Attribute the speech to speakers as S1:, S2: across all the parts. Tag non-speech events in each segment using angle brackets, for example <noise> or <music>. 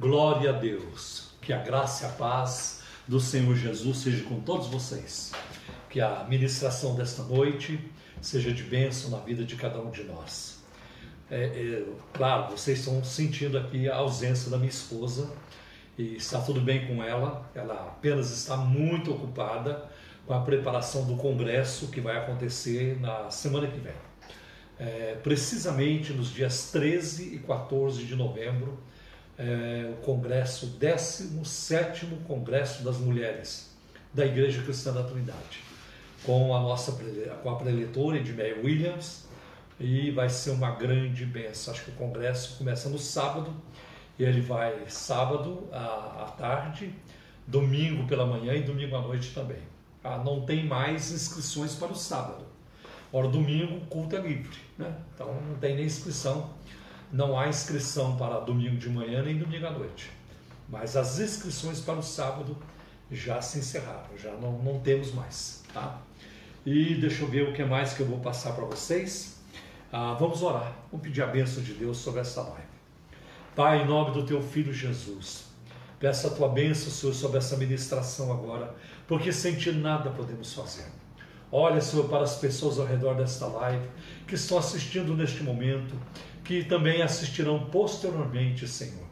S1: Glória a Deus. Que a graça e a paz do Senhor Jesus seja com todos vocês. Que a ministração desta noite seja de bênção na vida de cada um de nós. É, é, claro, vocês estão sentindo aqui a ausência da minha esposa e está tudo bem com ela. Ela apenas está muito ocupada com a preparação do congresso que vai acontecer na semana que vem. É, precisamente nos dias 13 e 14 de novembro, é, o congresso, 17 Congresso das Mulheres da Igreja Cristã da Trindade, com a nossa com a preletora Edmeia Williams, e vai ser uma grande benção. Acho que o congresso começa no sábado, e ele vai sábado à, à tarde, domingo pela manhã e domingo à noite também. Ah, não tem mais inscrições para o sábado. Ora, domingo o culto é livre, né? então não tem nem inscrição. Não há inscrição para domingo de manhã nem domingo à noite. Mas as inscrições para o sábado já se encerraram, já não, não temos mais. Tá? E deixa eu ver o que mais que eu vou passar para vocês. Ah, vamos orar, vamos pedir a bênção de Deus sobre essa live. Pai, em nome do teu filho Jesus, peço a tua bênção, Senhor, sobre essa ministração agora, porque sem ti nada podemos fazer. Olha, Senhor, para as pessoas ao redor desta live que estão assistindo neste momento, que também assistirão posteriormente, Senhor.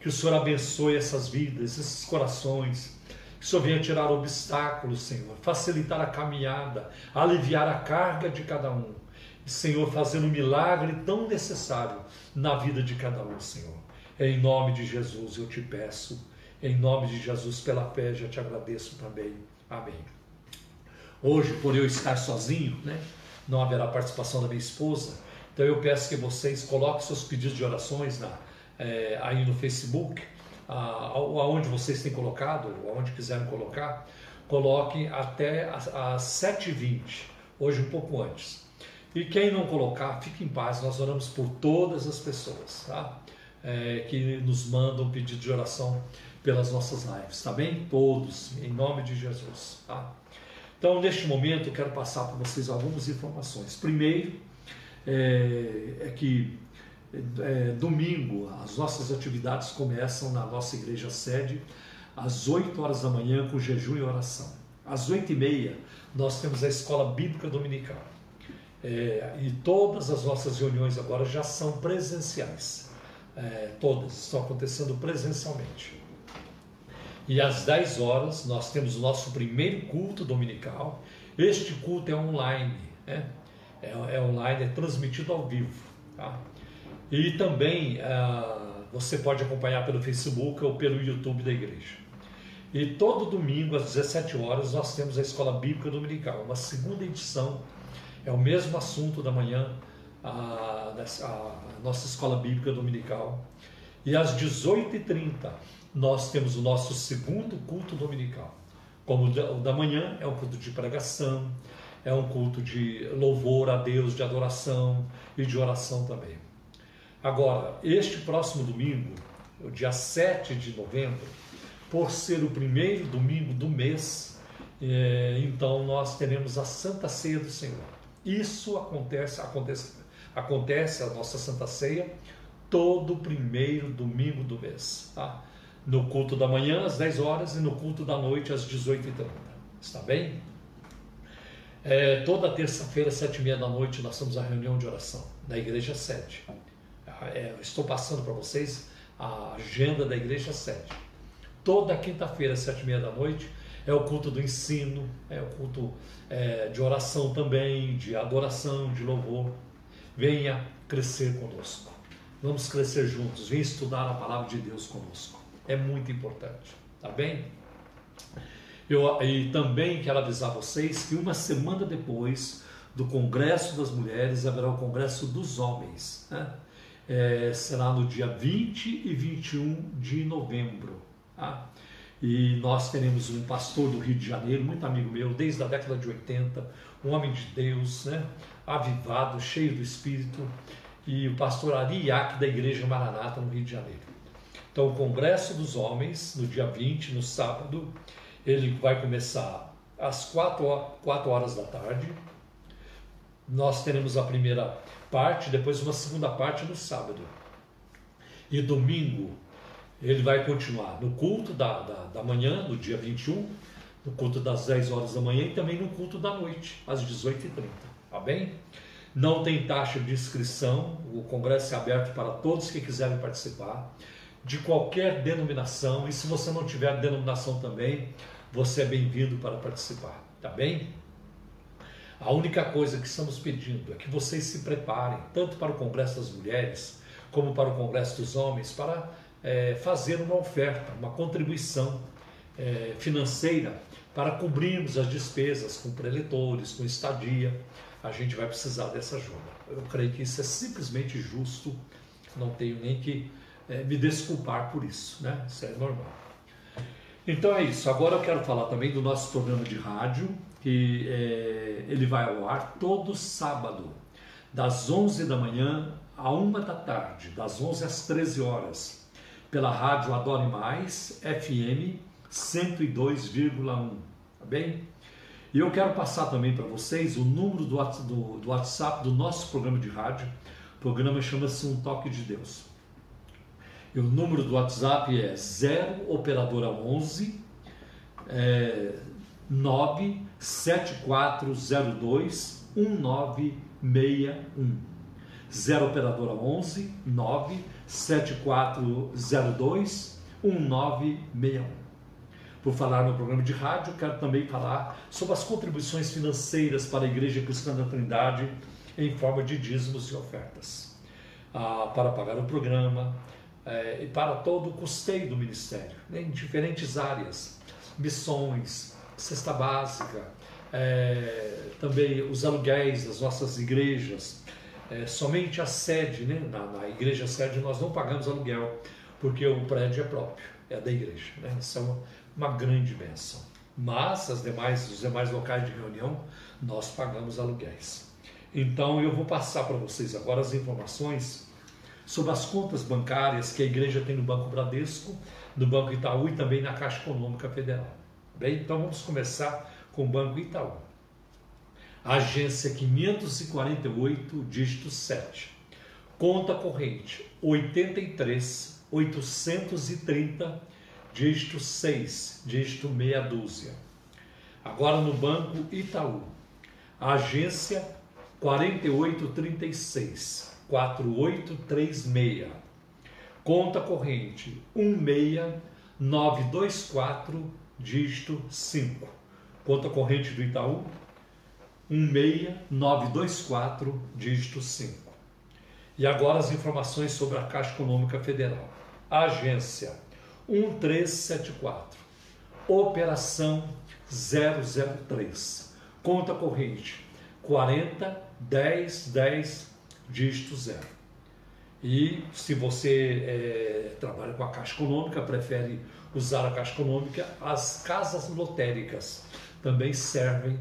S1: Que o Senhor abençoe essas vidas, esses corações. Que o Senhor venha tirar obstáculos, Senhor, facilitar a caminhada, aliviar a carga de cada um. Senhor, fazendo um milagre tão necessário na vida de cada um, Senhor. Em nome de Jesus eu te peço. Em nome de Jesus, pela fé, já te agradeço também. Amém. Hoje, por eu estar sozinho, né, não haverá participação da minha esposa. Então eu peço que vocês coloquem seus pedidos de orações na, é, aí no Facebook, aonde vocês têm colocado, aonde quiserem colocar, coloquem até às 7h20, hoje um pouco antes. E quem não colocar, fique em paz, nós oramos por todas as pessoas tá? É, que nos mandam pedido de oração pelas nossas lives, tá bem? Todos, em nome de Jesus. Tá? Então, neste momento, eu quero passar para vocês algumas informações. Primeiro, é, é que é, domingo as nossas atividades começam na nossa igreja sede às 8 horas da manhã com jejum e oração. Às 8 e meia nós temos a escola bíblica dominical. É, e todas as nossas reuniões agora já são presenciais. É, todas estão acontecendo presencialmente. E às 10 horas nós temos o nosso primeiro culto dominical. Este culto é online, né? É, é online, é transmitido ao vivo. Tá? E também ah, você pode acompanhar pelo Facebook ou pelo YouTube da igreja. E todo domingo às 17 horas nós temos a Escola Bíblica Dominical, uma segunda edição. É o mesmo assunto da manhã, a, a nossa Escola Bíblica Dominical. E às 18h30 nós temos o nosso segundo culto dominical. Como o da manhã é um culto de pregação, é um culto de louvor a Deus, de adoração e de oração também. Agora, este próximo domingo, o dia 7 de novembro, por ser o primeiro domingo do mês, é, então nós teremos a Santa Ceia do Senhor. Isso acontece, acontece, acontece a nossa Santa Ceia todo primeiro domingo do mês. Tá? no culto da manhã às 10 horas e no culto da noite às 18h30. Está bem? É, toda terça-feira, sete e meia da noite, nós temos a reunião de oração da Igreja Sede. É, estou passando para vocês a agenda da Igreja Sede. Toda quinta-feira, sete e meia da noite, é o culto do ensino, é o culto é, de oração também, de adoração, de louvor. Venha crescer conosco. Vamos crescer juntos. Venha estudar a palavra de Deus conosco é muito importante, tá bem? Eu, e também quero avisar vocês que uma semana depois do Congresso das Mulheres haverá o Congresso dos Homens. Né? É, será no dia 20 e 21 de novembro. Tá? E nós teremos um pastor do Rio de Janeiro, muito amigo meu, desde a década de 80, um homem de Deus, né? avivado, cheio do Espírito, e o pastor Ari da Igreja Maranata, no Rio de Janeiro. Então, o Congresso dos Homens, no dia 20, no sábado, ele vai começar às 4, horas da tarde. Nós teremos a primeira parte, depois uma segunda parte no sábado. E domingo, Ele vai continuar no culto da, da, da manhã, no dia 21, no culto das 10 horas da manhã e também no culto da noite, às 18h30. Tá bem? Não tem taxa de inscrição, o congresso é aberto para todos que quiserem participar, de qualquer denominação, e se você não tiver denominação também, você é bem-vindo para participar, tá bem? A única coisa que estamos pedindo é que vocês se preparem, tanto para o Congresso das Mulheres, como para o Congresso dos Homens, para é, fazer uma oferta, uma contribuição é, financeira para cobrirmos as despesas com preletores, com estadia. A gente vai precisar dessa ajuda. Eu creio que isso é simplesmente justo, não tenho nem que é, me desculpar por isso, né? Isso é normal. Então é isso. Agora eu quero falar também do nosso programa de rádio, que é, ele vai ao ar todo sábado, das 11 da manhã à 1 da tarde, das 11 às 13 horas, pela rádio Adore Mais, FM 102,1, tá bem? E eu quero passar também para vocês o número do, do, do, WhatsApp do nosso programa de rádio. O programa chama-se Um Toque de Deus. E o número do WhatsApp é 0 operadora 11 é, 97402 1961. 0 operadora 11 97402 1961. Por falar no programa de rádio, quero também falar sobre as contribuições financeiras para a Igreja Cristã da Trindade em forma de dízimos e ofertas. Ah, para pagar o programa eh, e para todo o custeio do ministério, em diferentes áreas, missões, cesta básica, é, também os aluguéis das nossas igrejas, é, somente a sede, né? na, na, igreja sede nós não pagamos aluguel, porque o prédio é próprio, é da igreja. Né? Isso é uma, uma grande bênção. Mas as demais, os demais locais de reunião, nós pagamos aluguéis. Então eu vou passar para vocês agora as informações sobre as contas bancárias que a igreja tem no Banco Bradesco, no Banco Itaú e também na Caixa Econômica Federal. Bem, então vamos começar com o Banco Itaú. Agência 548, dígito 7. Conta corrente 83 830, dígito 6, dígito meia dúzia. Agora no Banco Itaú. Agência 4836 4836. Conta corrente 16924 dígito 5. Conta corrente do Itaú 16924, dígito 5. E agora as informações sobre a Caixa Econômica Federal. Agência 1374. Operação 003. Conta corrente 40 10 10 dígito 0. E se você é, trabalha com a Caixa Econômica, prefere usar a Caixa Econômica, as casas lotéricas também servem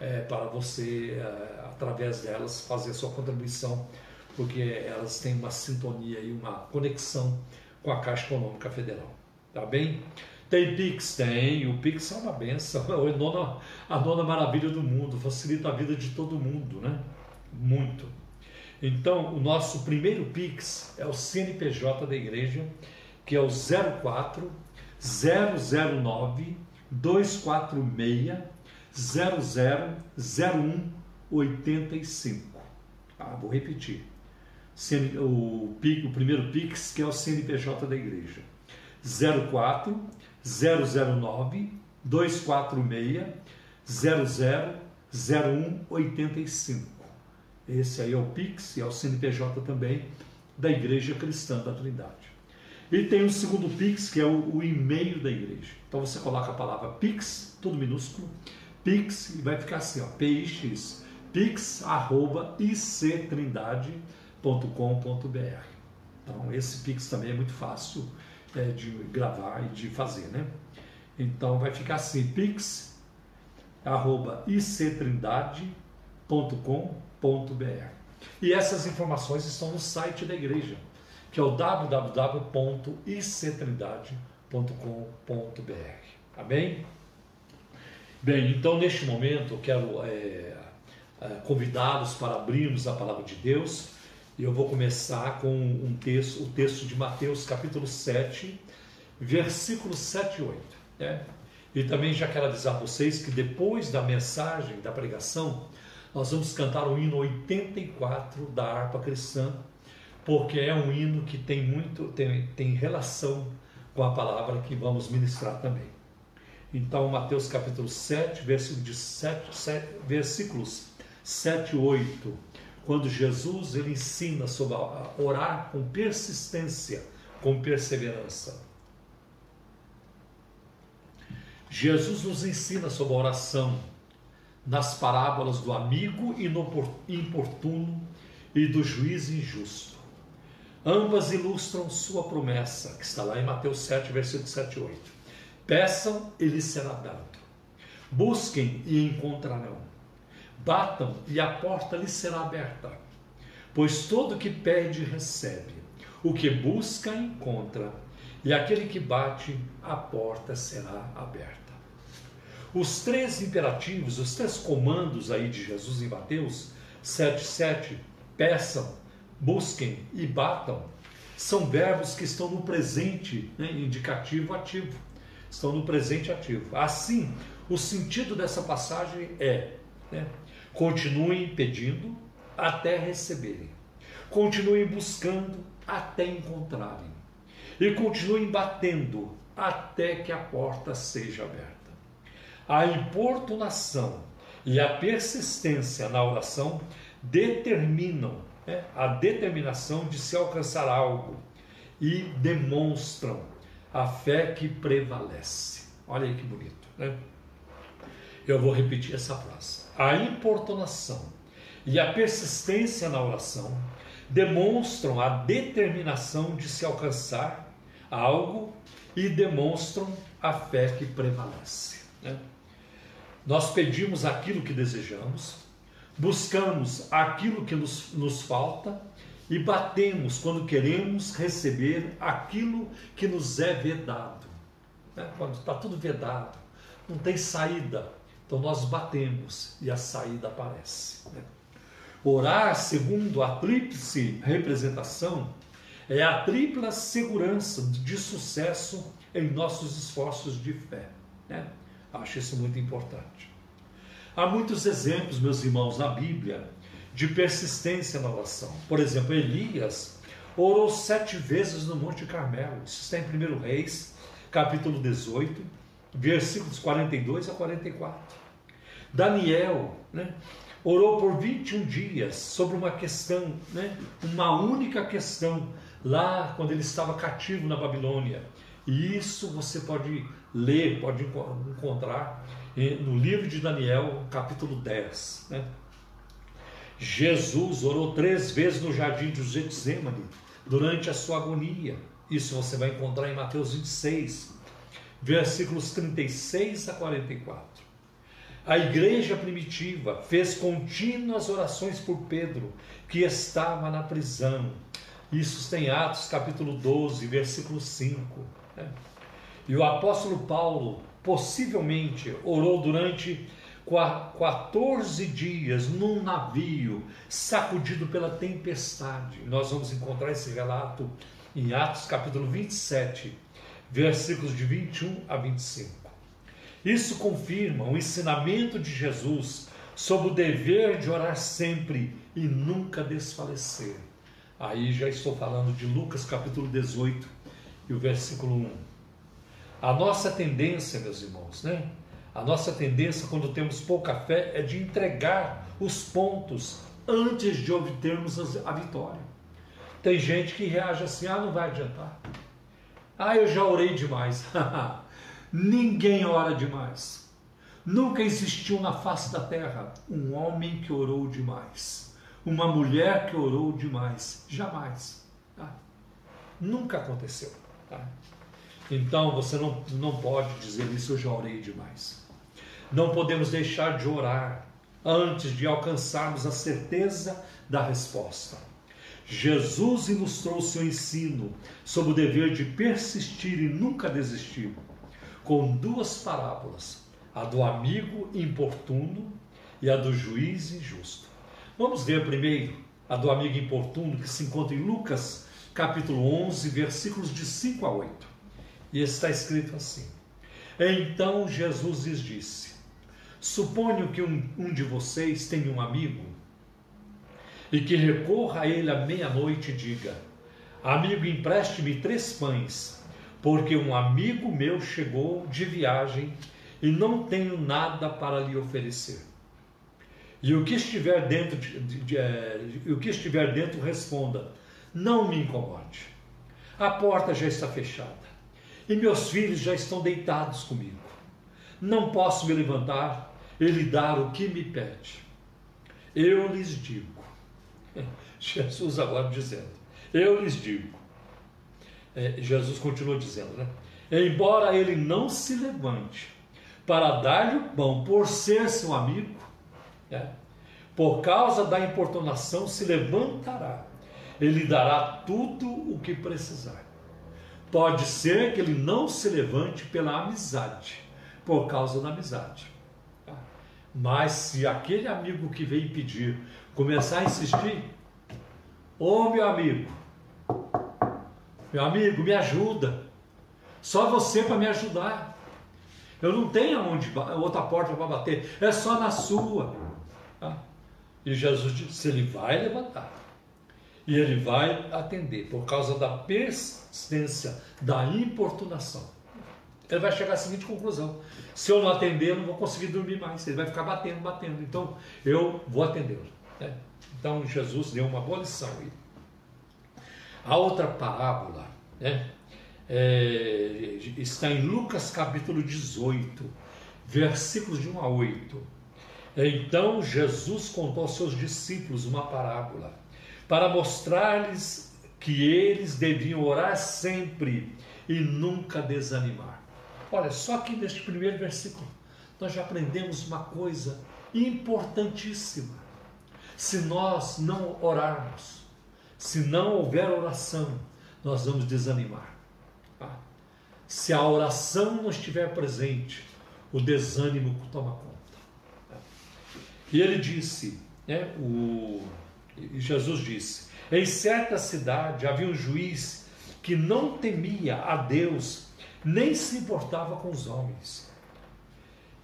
S1: é, para você, é, através delas, fazer a sua contribuição, porque elas têm uma sintonia e uma conexão com a Caixa Econômica Federal. Tá bem? Tem Pix? Tem. O Pix é uma benção. É a nona, a nona maravilha do mundo. Facilita a vida de todo mundo, né? Muito. Então, o nosso primeiro Pix é o CNPJ da igreja, que é o 04 009 246 0001 85. Ah, vou repetir. O, o primeiro Pix, que é o CNPJ da igreja. 04 009 246 0001 85. Esse aí é o Pix e é o CNPJ também da Igreja Cristã da Trindade. E tem o segundo Pix, que é o, o e-mail da igreja. Então você coloca a palavra Pix, tudo minúsculo, Pix, e vai ficar assim, ó, PIX, pix, arroba, ictrindade.com.br. Então esse Pix também é muito fácil é, de gravar e de fazer, né? Então vai ficar assim, pix, arroba, ictrindade.com.br. E essas informações estão no site da igreja que é o www.ictrindade.com.br. Amém? Bem, então neste momento eu quero é, é, convidá-los para abrirmos a palavra de Deus E eu vou começar com um texto, o texto de Mateus capítulo 7, versículos 7 e 8. Né? E também já quero avisar vocês que depois da mensagem, da pregação, nós vamos cantar o hino 84 da harpa cristã, porque é um hino que tem muito, tem, tem relação com a palavra que vamos ministrar também. Então, Mateus capítulo 7, versículo de 7, 7, versículos 7 e 8, quando Jesus ele ensina sobre orar com persistência, com perseverança. Jesus nos ensina sobre a oração nas parábolas do amigo importuno e do juiz injusto. Ambas ilustram sua promessa, que está lá em Mateus 7, versículo 7 e 8. Peçam e lhes será dado. Busquem e encontrarão. Batam e a porta lhes será aberta. Pois todo que pede, recebe. O que busca, encontra. E aquele que bate, a porta será aberta. Os três imperativos, os três comandos aí de Jesus em Mateus 7,7, peçam, busquem e batam, são verbos que estão no presente, né, indicativo ativo. Estão no presente ativo. Assim, o sentido dessa passagem é: né, continuem pedindo até receberem, continuem buscando até encontrarem, e continuem batendo até que a porta seja aberta. A importunação e a persistência na oração determinam né, a determinação de se alcançar algo e demonstram a fé que prevalece. Olha aí que bonito, né? Eu vou repetir essa frase. A importunação e a persistência na oração demonstram a determinação de se alcançar algo e demonstram a fé que prevalece. Né? Nós pedimos aquilo que desejamos, buscamos aquilo que nos, nos falta e batemos quando queremos receber aquilo que nos é vedado. Né? Quando está tudo vedado, não tem saída, então nós batemos e a saída aparece. Né? Orar segundo a tríplice representação é a tripla segurança de sucesso em nossos esforços de fé. Né? Acho isso muito importante. Há muitos exemplos, meus irmãos, na Bíblia de persistência na oração. Por exemplo, Elias orou sete vezes no Monte Carmelo. Isso está em 1 Reis, capítulo 18, versículos 42 a 44. Daniel né, orou por 21 dias sobre uma questão, né, uma única questão, lá quando ele estava cativo na Babilônia. E isso você pode ler, pode encontrar no livro de Daniel, capítulo 10. Né? Jesus orou três vezes no jardim de Getsemane durante a sua agonia. Isso você vai encontrar em Mateus 26, versículos 36 a 44. A igreja primitiva fez contínuas orações por Pedro, que estava na prisão. Isso tem Atos capítulo 12, versículo 5. Né? E o apóstolo Paulo possivelmente orou durante 14 dias num navio sacudido pela tempestade. Nós vamos encontrar esse relato em Atos capítulo 27, versículos de 21 a 25. Isso confirma o ensinamento de Jesus sobre o dever de orar sempre e nunca desfalecer. Aí já estou falando de Lucas capítulo 18 e o versículo 1. A nossa tendência, meus irmãos, né? A nossa tendência quando temos pouca fé é de entregar os pontos antes de obtermos a vitória. Tem gente que reage assim: ah, não vai adiantar. Ah, eu já orei demais. <laughs> Ninguém ora demais. Nunca existiu na face da terra um homem que orou demais, uma mulher que orou demais. Jamais. Tá? Nunca aconteceu. Tá? Então você não, não pode dizer isso, eu já orei demais. Não podemos deixar de orar antes de alcançarmos a certeza da resposta. Jesus ilustrou seu ensino sobre o dever de persistir e nunca desistir, com duas parábolas, a do amigo importuno e a do juiz injusto. Vamos ver primeiro a do amigo importuno, que se encontra em Lucas, capítulo 11, versículos de 5 a 8. E está escrito assim: Então Jesus lhes disse: Suponho que um, um de vocês tenha um amigo e que recorra a ele à meia-noite e diga: Amigo, empreste-me três pães, porque um amigo meu chegou de viagem e não tenho nada para lhe oferecer. E o que estiver dentro, de, de, de, é, o que estiver dentro responda: Não me incomode. A porta já está fechada e meus filhos já estão deitados comigo. Não posso me levantar e lhe dar o que me pede. Eu lhes digo, <laughs> Jesus agora dizendo, eu lhes digo, é, Jesus continua dizendo, né? Embora ele não se levante para dar-lhe o pão por ser seu amigo, né? por causa da importunação se levantará, ele dará tudo o que precisar. Pode ser que ele não se levante pela amizade, por causa da amizade. Mas se aquele amigo que veio pedir começar a insistir, ô oh, meu amigo, meu amigo, me ajuda. Só você para me ajudar. Eu não tenho onde, outra porta para bater, é só na sua. Tá? E Jesus disse: ele vai levantar. E ele vai atender, por causa da persistência, da importunação. Ele vai chegar à seguinte conclusão: se eu não atender, eu não vou conseguir dormir mais. Ele vai ficar batendo, batendo. Então, eu vou atendê-lo. Né? Então, Jesus deu uma boa lição aí. A outra parábola né, é, está em Lucas capítulo 18, versículos de 1 a 8. Então Jesus contou aos seus discípulos uma parábola para mostrar-lhes que eles deviam orar sempre e nunca desanimar. Olha, só que neste primeiro versículo nós já aprendemos uma coisa importantíssima. Se nós não orarmos, se não houver oração, nós vamos desanimar. Tá? Se a oração não estiver presente, o desânimo toma conta. Tá? E ele disse, né, o, Jesus disse: em certa cidade havia um juiz que não temia a Deus, nem se importava com os homens.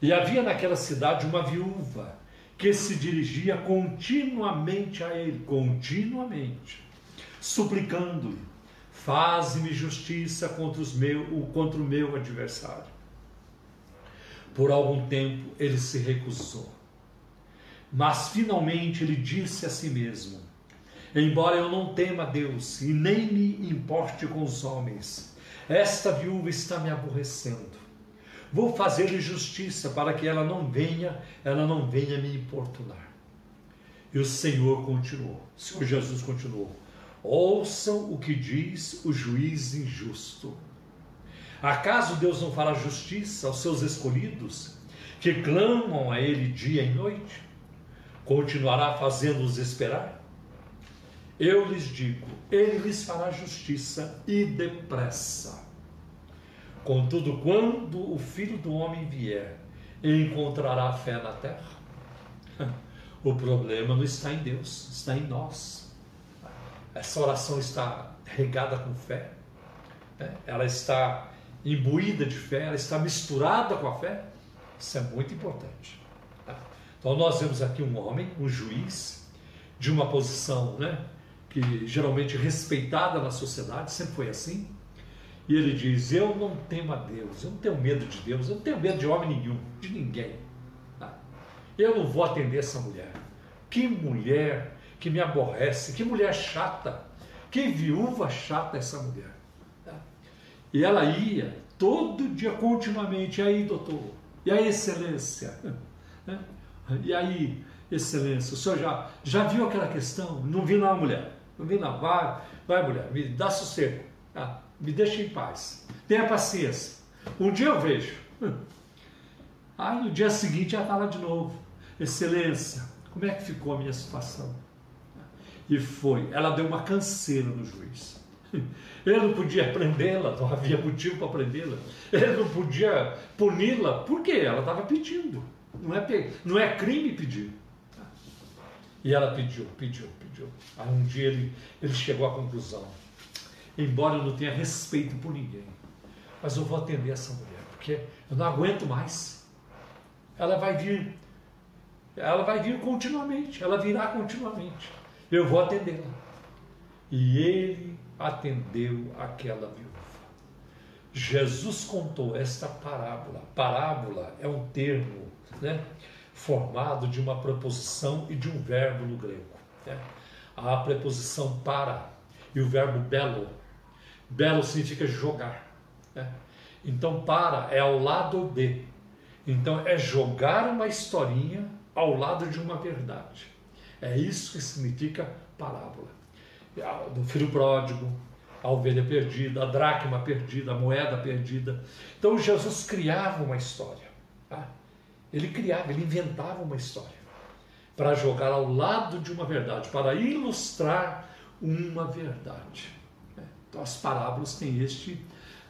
S1: E havia naquela cidade uma viúva que se dirigia continuamente a ele, continuamente, suplicando-lhe: Faze-me justiça contra, os meu, contra o meu adversário. Por algum tempo ele se recusou. Mas finalmente ele disse a si mesmo: Embora eu não tema Deus e nem me importe com os homens, esta viúva está me aborrecendo. Vou fazer-lhe justiça para que ela não venha, ela não venha me importunar. E o Senhor continuou, o Senhor Jesus continuou: Ouçam o que diz o juiz injusto. Acaso Deus não fará justiça aos seus escolhidos, que clamam a Ele dia e noite? Continuará fazendo-os esperar? Eu lhes digo: Ele lhes fará justiça e depressa. Contudo, quando o filho do homem vier, encontrará fé na terra? <laughs> O problema não está em Deus, está em nós. Essa oração está regada com fé, né? ela está imbuída de fé, ela está misturada com a fé. Isso é muito importante. Então, nós vemos aqui um homem, um juiz, de uma posição né, que geralmente respeitada na sociedade, sempre foi assim e ele diz: Eu não temo a Deus, eu não tenho medo de Deus, eu não tenho medo de homem nenhum, de ninguém. Tá? Eu não vou atender essa mulher. Que mulher que me aborrece, que mulher chata, que viúva chata essa mulher. Tá? E ela ia todo dia, continuamente. E aí, doutor? E aí, excelência? <laughs> Né? E aí, excelência? O senhor já, já viu aquela questão? Não vi não, mulher. Não vi não. Vai, vai mulher, me dá sossego. Tá? me deixe em paz. Tenha paciência. Um dia eu vejo. Aí no dia seguinte ela fala de novo. Excelência, como é que ficou a minha situação? E foi. Ela deu uma canseira no juiz. Ele não podia prendê-la, não havia motivo para prendê-la. Ele não podia puni-la, porque ela estava pedindo. Não é, não é crime pedir. E ela pediu, pediu, pediu. Aí um dia ele, ele chegou à conclusão: embora eu não tenha respeito por ninguém, mas eu vou atender essa mulher, porque eu não aguento mais. Ela vai vir, ela vai vir continuamente, ela virá continuamente. Eu vou atendê-la. E ele atendeu aquela viúva. Jesus contou esta parábola. Parábola é um termo né, formado de uma preposição e de um verbo no grego. Né? A preposição para e o verbo belo. Belo significa jogar. Né? Então, para é ao lado de. Então, é jogar uma historinha ao lado de uma verdade. É isso que significa parábola. Do filho pródigo, a ovelha perdida, a dracma perdida, a moeda perdida. Então, Jesus criava uma história. Ele criava, ele inventava uma história para jogar ao lado de uma verdade, para ilustrar uma verdade. Né? Então as parábolas têm este,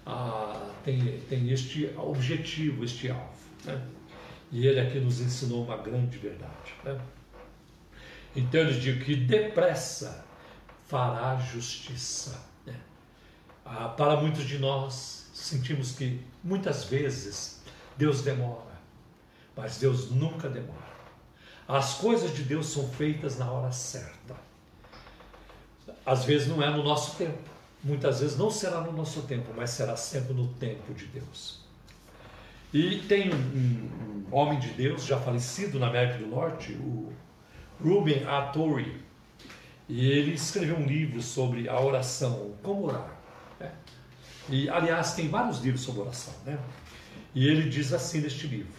S1: ah, têm, têm este objetivo, este alvo. Né? E ele aqui nos ensinou uma grande verdade. Né? Então ele diz que depressa fará justiça. Né? Ah, para muitos de nós, sentimos que muitas vezes Deus demora, mas Deus nunca demora. As coisas de Deus são feitas na hora certa. Às vezes não é no nosso tempo, muitas vezes não será no nosso tempo, mas será sempre no tempo de Deus. E tem um, um, homem de Deus já falecido na América do Norte, o Ruben A. Torrey, e ele escreveu um livro sobre a oração, como orar. Né? E, aliás, tem vários livros sobre oração. Né? E ele diz assim neste livro: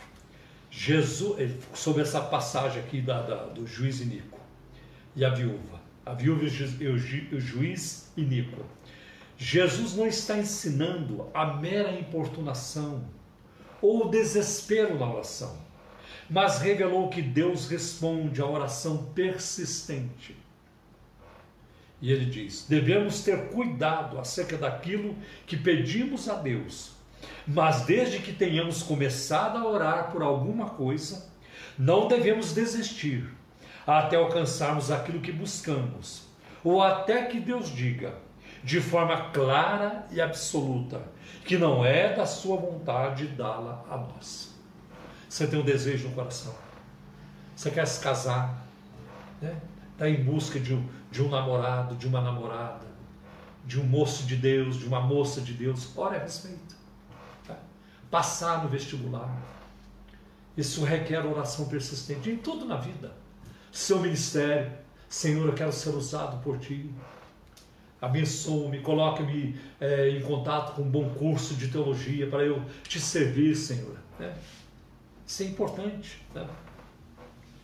S1: Jesus, sobre essa passagem aqui da, da, do juiz Inico e a viúva, a viúva e o, ju, o juiz Inico. Jesus não está ensinando a mera importunação ou o desespero na oração, mas revelou que Deus responde à oração persistente. E ele diz: devemos ter cuidado acerca daquilo que pedimos a Deus mas desde que tenhamos começado a orar por alguma coisa, não devemos desistir até alcançarmos aquilo que buscamos, ou até que Deus diga, de forma clara e absoluta, que não é da sua vontade dá-la a nós. Você tem um desejo no coração, você quer se casar, né? está em busca de um, de um namorado, de uma namorada, de um moço de Deus, de uma moça de Deus, ore a respeito passar no vestibular. Isso requer oração persistente em tudo na vida. Seu ministério, Senhor, eu quero ser usado por Ti. Abençoe-me, coloque-me é, em contato com um bom curso de teologia para eu te servir, Senhor. Né? Isso é importante. Né?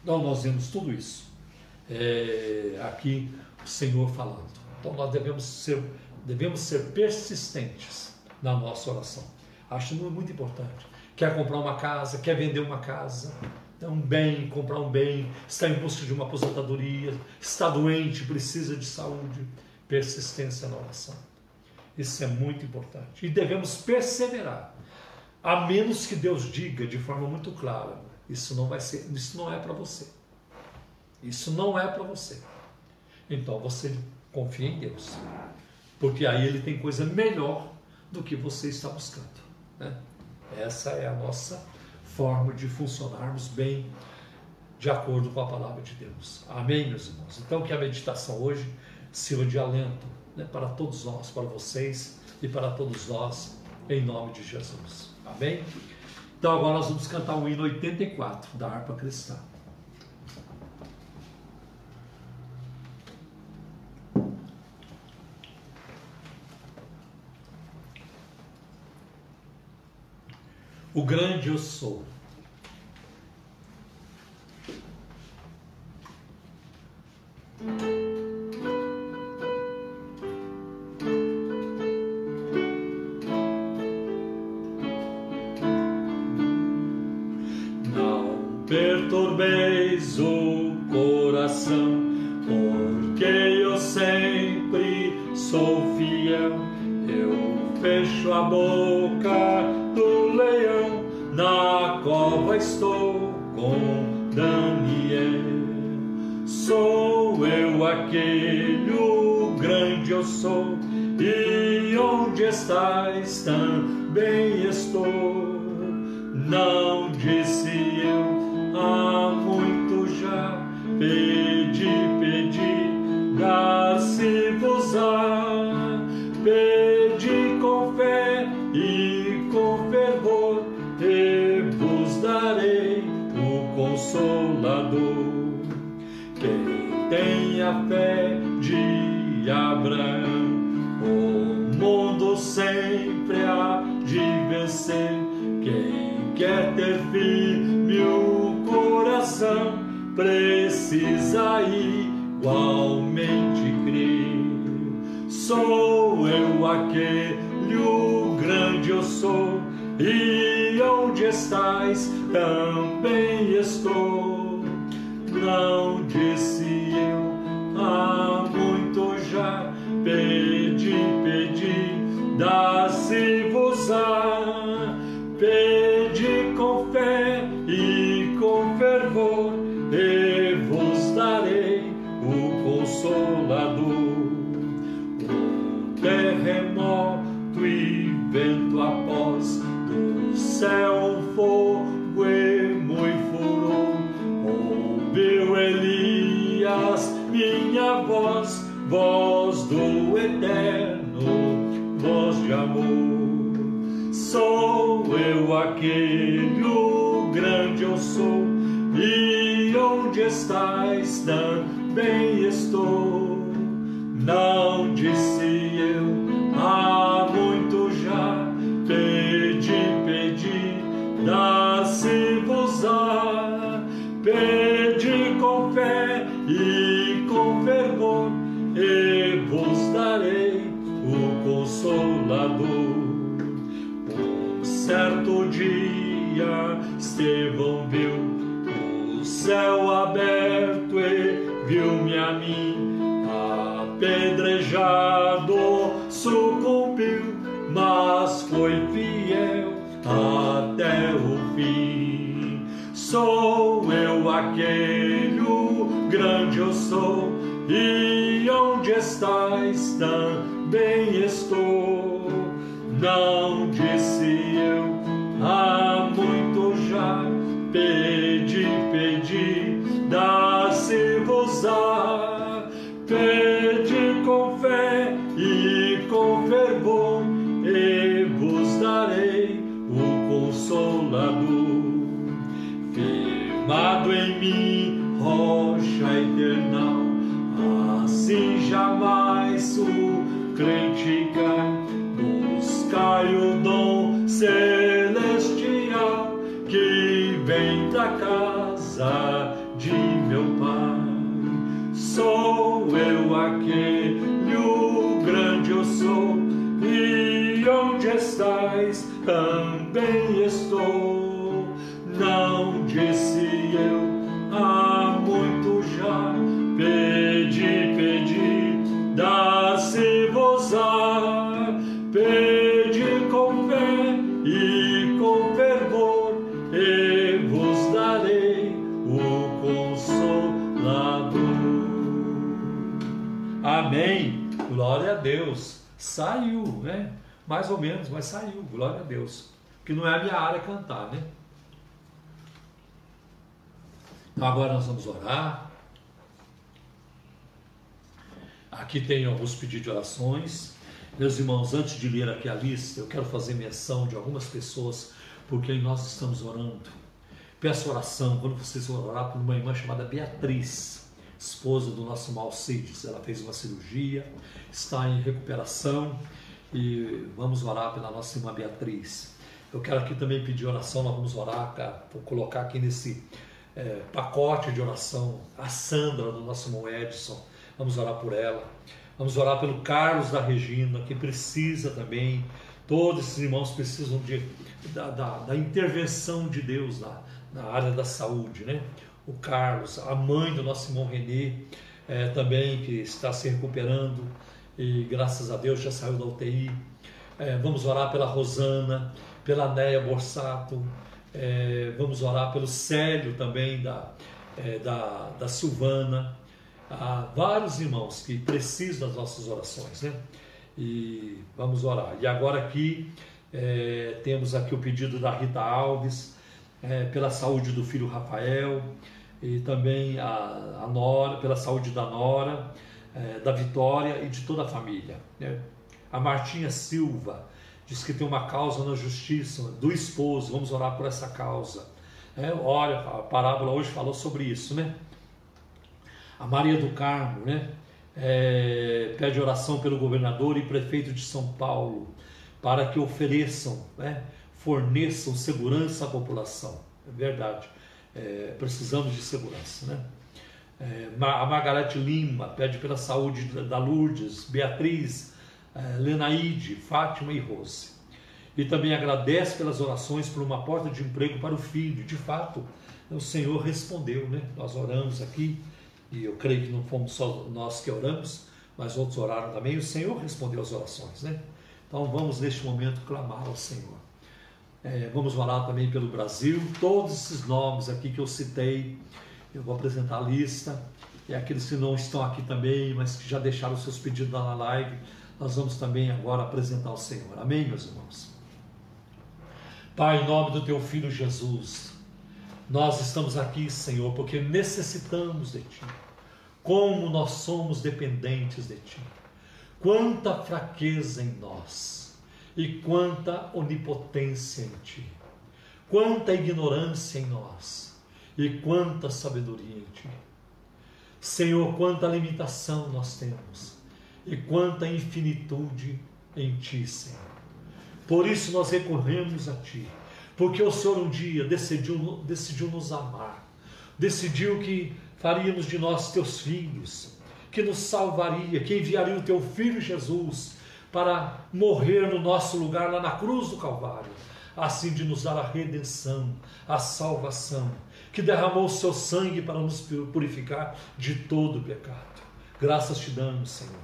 S1: Então, nós vemos tudo isso é, aqui, o Senhor falando. Então, nós devemos ser, devemos ser persistentes na nossa oração. Acho muito importante. Quer comprar uma casa, quer vender uma casa, um bem, comprar um bem, está em busca de uma aposentadoria, está doente, precisa de saúde, persistência na oração. Isso é muito importante. E devemos perseverar. A menos que Deus diga de forma muito clara, isso não vai ser, isso não é para você. Isso não é para você. Então você confia em Deus. Porque aí ele tem coisa melhor do que você está buscando. Né? Essa é a nossa forma de funcionarmos bem de acordo com a palavra de Deus. Amém, meus irmãos? Então, que a meditação hoje sirva de alento né, para todos nós, para vocês e para todos nós, em nome de Jesus. Amém? Então, agora nós vamos cantar o hino 84 da harpa cristã. O grande eu sou. A fé de Abraão, o mundo sempre há de vencer. Quem quer ter firme o coração, precisa igualmente crer. Sou eu aquele, o grande eu sou, e onde estás também grande eu sou, e onde estás também estou. Não disse eu céu aberto e viu-me a mim apedrejado, sucumbiu, mas foi fiel até o fim. Sou eu aquele, o grande eu sou, e onde estás também estou. Não consolador. Firmado em mim, rocha eternal, assim jamais o crente Saiu, né? Mais ou menos, mas saiu. Glória a Deus. Que não é a minha área cantar, né? Então agora nós vamos orar. Aqui tem alguns pedidos de orações. Meus irmãos, antes de ler aqui a lista, eu quero fazer menção de algumas pessoas por quem nós estamos orando. Peço oração quando vocês vão orar por uma irmã chamada Beatriz, esposa do nosso Malcides. Ela fez uma cirurgia, está em recuperação e vamos orar pela nossa irmã Beatriz. Eu quero aqui também pedir oração, nós vamos orar, cara, vou colocar aqui nesse é, pacote de oração a Sandra, do nosso irmão Edson. Vamos orar por ela. Vamos orar pelo Carlos da Regina, que precisa também. Todos esses irmãos precisam de, da, da, da intervenção de Deus na, na área da saúde, né? O Carlos, a mãe do nosso irmão Renê, é, também que está se recuperando e graças a Deus já saiu da UTI. É, vamos orar pela Rosana, pela Néia Borsato, é, vamos orar pelo Célio também, da, da, da Silvana. há vários irmãos que precisam das nossas orações, né? E vamos orar. E agora aqui temos aqui o pedido da Rita Alves pela saúde do filho Rafael e também a, a Nora pela saúde da Nora, é, da Vitória e de toda a família. Né? A Martinha Silva diz que tem uma causa na justiça do esposo. Vamos orar por essa causa. É, olha, a parábola hoje falou sobre isso, né? A Maria do Carmo, né? É, pede oração pelo governador e prefeito de São Paulo para que ofereçam, né, forneçam segurança à população. É verdade, é, precisamos de segurança. Né? É, a Margarete Lima pede pela saúde da Lourdes, Beatriz, é, Lenaide, Fátima e Rose. E também agradece pelas orações por uma porta de emprego para o filho. De fato, o Senhor respondeu, né? Nós oramos aqui, e eu creio que não fomos só nós que oramos, mas outros oraram também. O Senhor respondeu as orações, né? Então vamos neste momento clamar ao Senhor. É, vamos orar também pelo Brasil. Todos esses nomes aqui que eu citei, eu vou apresentar a lista. E aqueles que não estão aqui também, mas que já deixaram seus pedidos na live, nós vamos também agora apresentar ao Senhor. Amém, meus irmãos? Pai, em nome do teu filho Jesus, nós estamos aqui, Senhor, porque necessitamos de ti. Como nós somos dependentes de ti quanta fraqueza em nós e quanta onipotência em ti, quanta ignorância em nós. E quanta sabedoria em ti. Senhor, quanta limitação nós temos. E quanta infinitude em ti, Senhor. Por isso nós recorremos a ti, porque o Senhor um dia decidiu, decidiu nos amar, decidiu que faríamos de nós teus filhos que nos salvaria, que enviaria o teu filho Jesus para morrer no nosso lugar lá na cruz do Calvário, assim de nos dar a redenção, a salvação, que derramou o seu sangue para nos purificar de todo o pecado. Graças te damos, Senhor.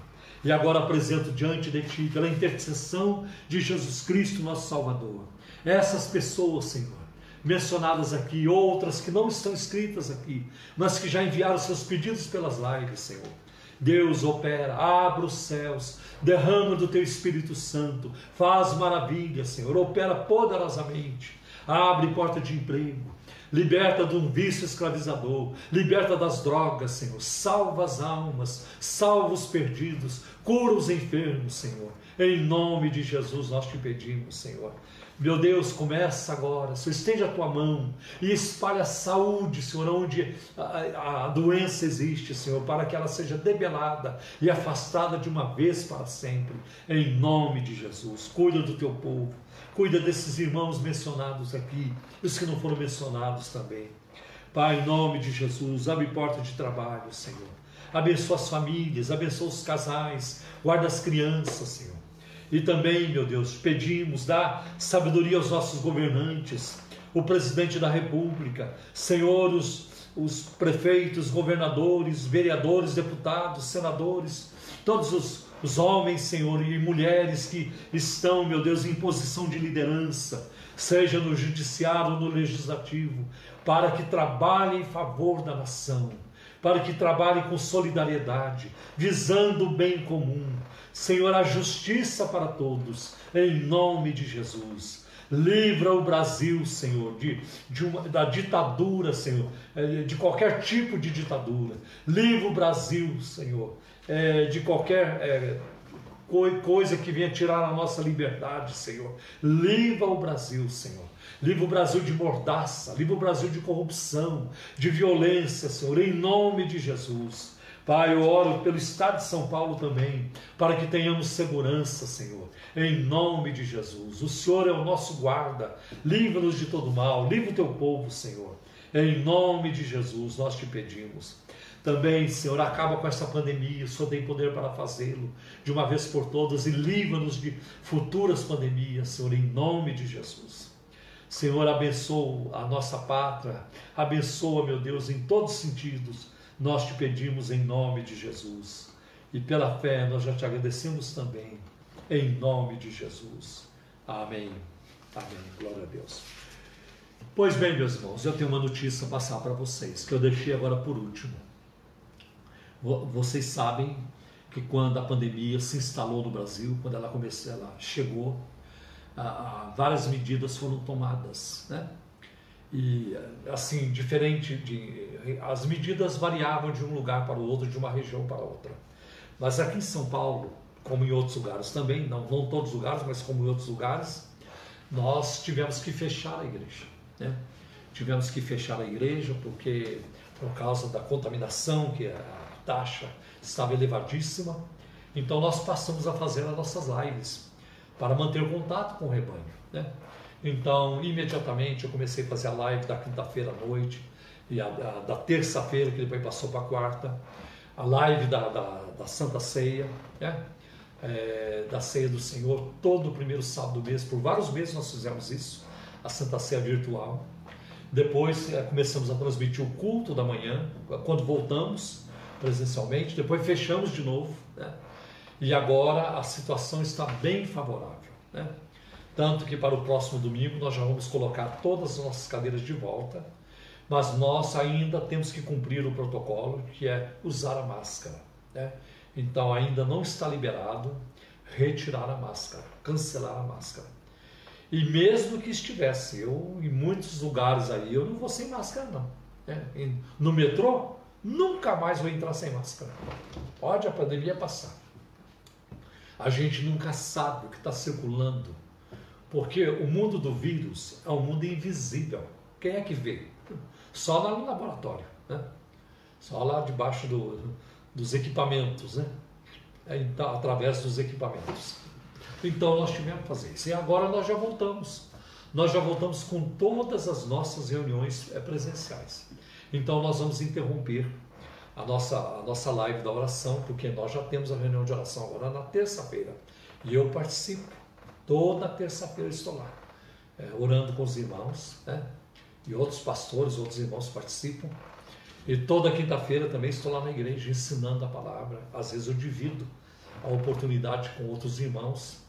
S1: E agora apresento diante de ti, pela intercessão de Jesus Cristo, nosso Salvador, essas pessoas, Senhor, mencionadas aqui, outras que não estão escritas aqui, mas que já enviaram seus pedidos pelas lives, Senhor Deus opera, abre os céus, derrama do teu Espírito Santo, faz maravilhas, Senhor, opera poderosamente, abre porta de emprego, liberta de um vício escravizador, liberta das drogas, Senhor, salva as almas, salva os perdidos, cura os enfermos, Senhor. Em nome de Jesus nós te pedimos, Senhor. Meu Deus, começa agora, Senhor, estende a tua mão e espalha a saúde, Senhor, onde a, a, doença existe, Senhor, para que ela seja debelada e afastada de uma vez para sempre, em nome de Jesus. Cuida do teu povo, cuida desses irmãos mencionados aqui, os que não foram mencionados também. Pai, em nome de Jesus, abre porta de trabalho, Senhor. Abençoa as famílias, abençoa os casais, guarda as crianças, Senhor. E também, meu Deus, pedimos, dá sabedoria aos nossos governantes, o presidente da República, Senhor, os, os prefeitos, governadores, vereadores, deputados, senadores, todos os, os homens, Senhor, e mulheres que estão, meu Deus, em posição de liderança, seja no judiciário ou no legislativo, para que trabalhem em favor da nação, para que trabalhem com solidariedade, visando o bem comum, Senhor, a justiça para todos, em nome de Jesus. Livra o Brasil, Senhor, de, de uma, da ditadura, Senhor, eh, de qualquer tipo de ditadura. Livra o Brasil, Senhor, é, de qualquer é, coisa que venha tirar a nossa liberdade, Senhor. Livra o Brasil, Senhor. Livra o Brasil de mordaça, livra o Brasil de corrupção, de violência, Senhor, em nome de Jesus. Pai, eu oro pelo Estado de São Paulo também, para que tenhamos segurança, Senhor, em nome de Jesus. O Senhor é o nosso guarda, livra-nos de todo mal, livra o teu povo, Senhor. Em nome de Jesus, nós te pedimos. Também, Senhor, acaba com essa pandemia, o Senhor tem poder para fazê-lo de uma vez por todas e livra-nos de futuras pandemias, Senhor, em nome de Jesus. Senhor, abençoa a nossa pátria, abençoa, meu Deus, em todos os sentidos nós te pedimos em nome de Jesus. E pela fé nós já te agradecemos também, em nome de Jesus. Amém. Amém. Glória a Deus. Pois bem, meus irmãos, eu tenho uma notícia a passar para vocês, que eu deixei agora por último. Vocês sabem que quando a pandemia se instalou no Brasil, quando ela começou, ela chegou, várias medidas foram tomadas, né? E assim, diferente de as medidas variavam de um lugar para o outro, de uma região para outra. Mas aqui em São Paulo, como em outros lugares também, não, não todos os lugares, mas como em outros lugares, nós tivemos que fechar a igreja. Né? Tivemos que fechar a igreja porque por causa da contaminação, que a taxa estava elevadíssima. Então nós passamos a fazer as nossas lives para manter o contato com o rebanho. Né? Então, imediatamente eu comecei a fazer a live da quinta-feira à noite e a, a, da terça-feira, que depois passou para a quarta, a live da, da, da Santa Ceia, né? é, da Ceia do Senhor, todo o primeiro sábado do mês, por vários meses nós fizemos isso, a Santa Ceia virtual. Depois é, começamos a transmitir o culto da manhã, quando voltamos presencialmente, depois fechamos de novo, né? e agora a situação está bem favorável. Né? Tanto que para o próximo domingo nós já vamos colocar todas as nossas cadeiras de volta, mas nós ainda temos que cumprir o protocolo que é usar a máscara. Né? Então ainda não está liberado retirar a máscara, cancelar a máscara. E mesmo que estivesse, eu em muitos lugares aí, eu não vou sem máscara não. Né? No metrô, nunca mais vou entrar sem máscara. Pode a pandemia passar. A gente nunca sabe o que está circulando, porque o mundo do vírus é um mundo invisível. Quem é que vê? Só lá no laboratório, né? só lá debaixo do, dos equipamentos, né? É, então, através dos equipamentos. Então nós tivemos que fazer isso. E agora nós já voltamos. Nós já voltamos com todas as nossas reuniões é, presenciais. Então nós vamos interromper a nossa, a nossa live da oração, porque nós já temos a reunião de oração agora na terça-feira. E eu participo. Toda terça-feira estou lá, é, orando com os irmãos, né? E outros pastores, outros irmãos participam. E toda quinta-feira também estou lá na igreja ensinando a palavra. Às vezes eu divido a oportunidade com outros irmãos,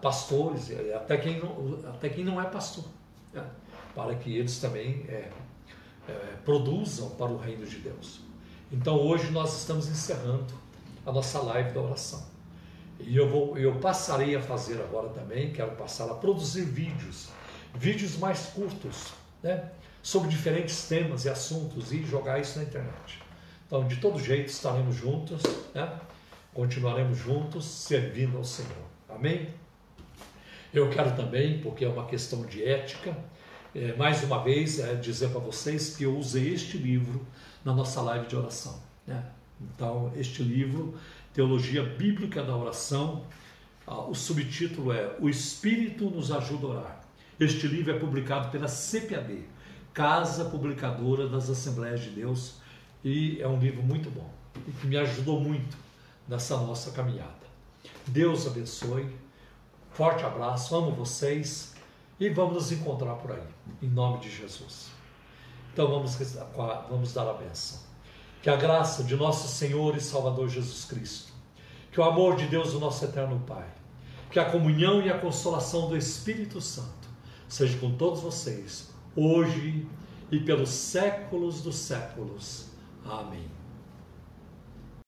S1: pastores, até quem não, até quem não é pastor, né? para que eles também é, é, produzam para o reino de Deus. Então hoje nós estamos encerrando a nossa live da oração. E eu, vou, eu passarei a fazer agora também, quero passar a produzir vídeos, vídeos mais curtos, né? sobre diferentes temas e assuntos e jogar isso na internet. Então, de todo jeito, estaremos juntos, né? continuaremos juntos servindo ao Senhor. Amém? Eu quero também, porque é uma questão de ética, é, mais uma vez é, dizer para vocês que eu usei este livro na nossa live de oração. Né? Então, este livro, Teologia Bíblica da Oração, ah, o subtítulo é O Espírito nos ajuda a orar. Este livro é publicado pela CPAD, Casa Publicadora das Assembleias de Deus, e é um livro muito bom e que me ajudou muito nessa nossa caminhada. Deus abençoe, forte abraço, amo vocês e vamos nos encontrar por aí, em nome de Jesus. Então vamos, vamos dar a benção. Que a graça de nosso Senhor e Salvador Jesus Cristo, que o amor de Deus, o nosso eterno Pai, que a comunhão e a consolação do Espírito Santo seja com todos vocês hoje e pelos séculos dos séculos. Amém.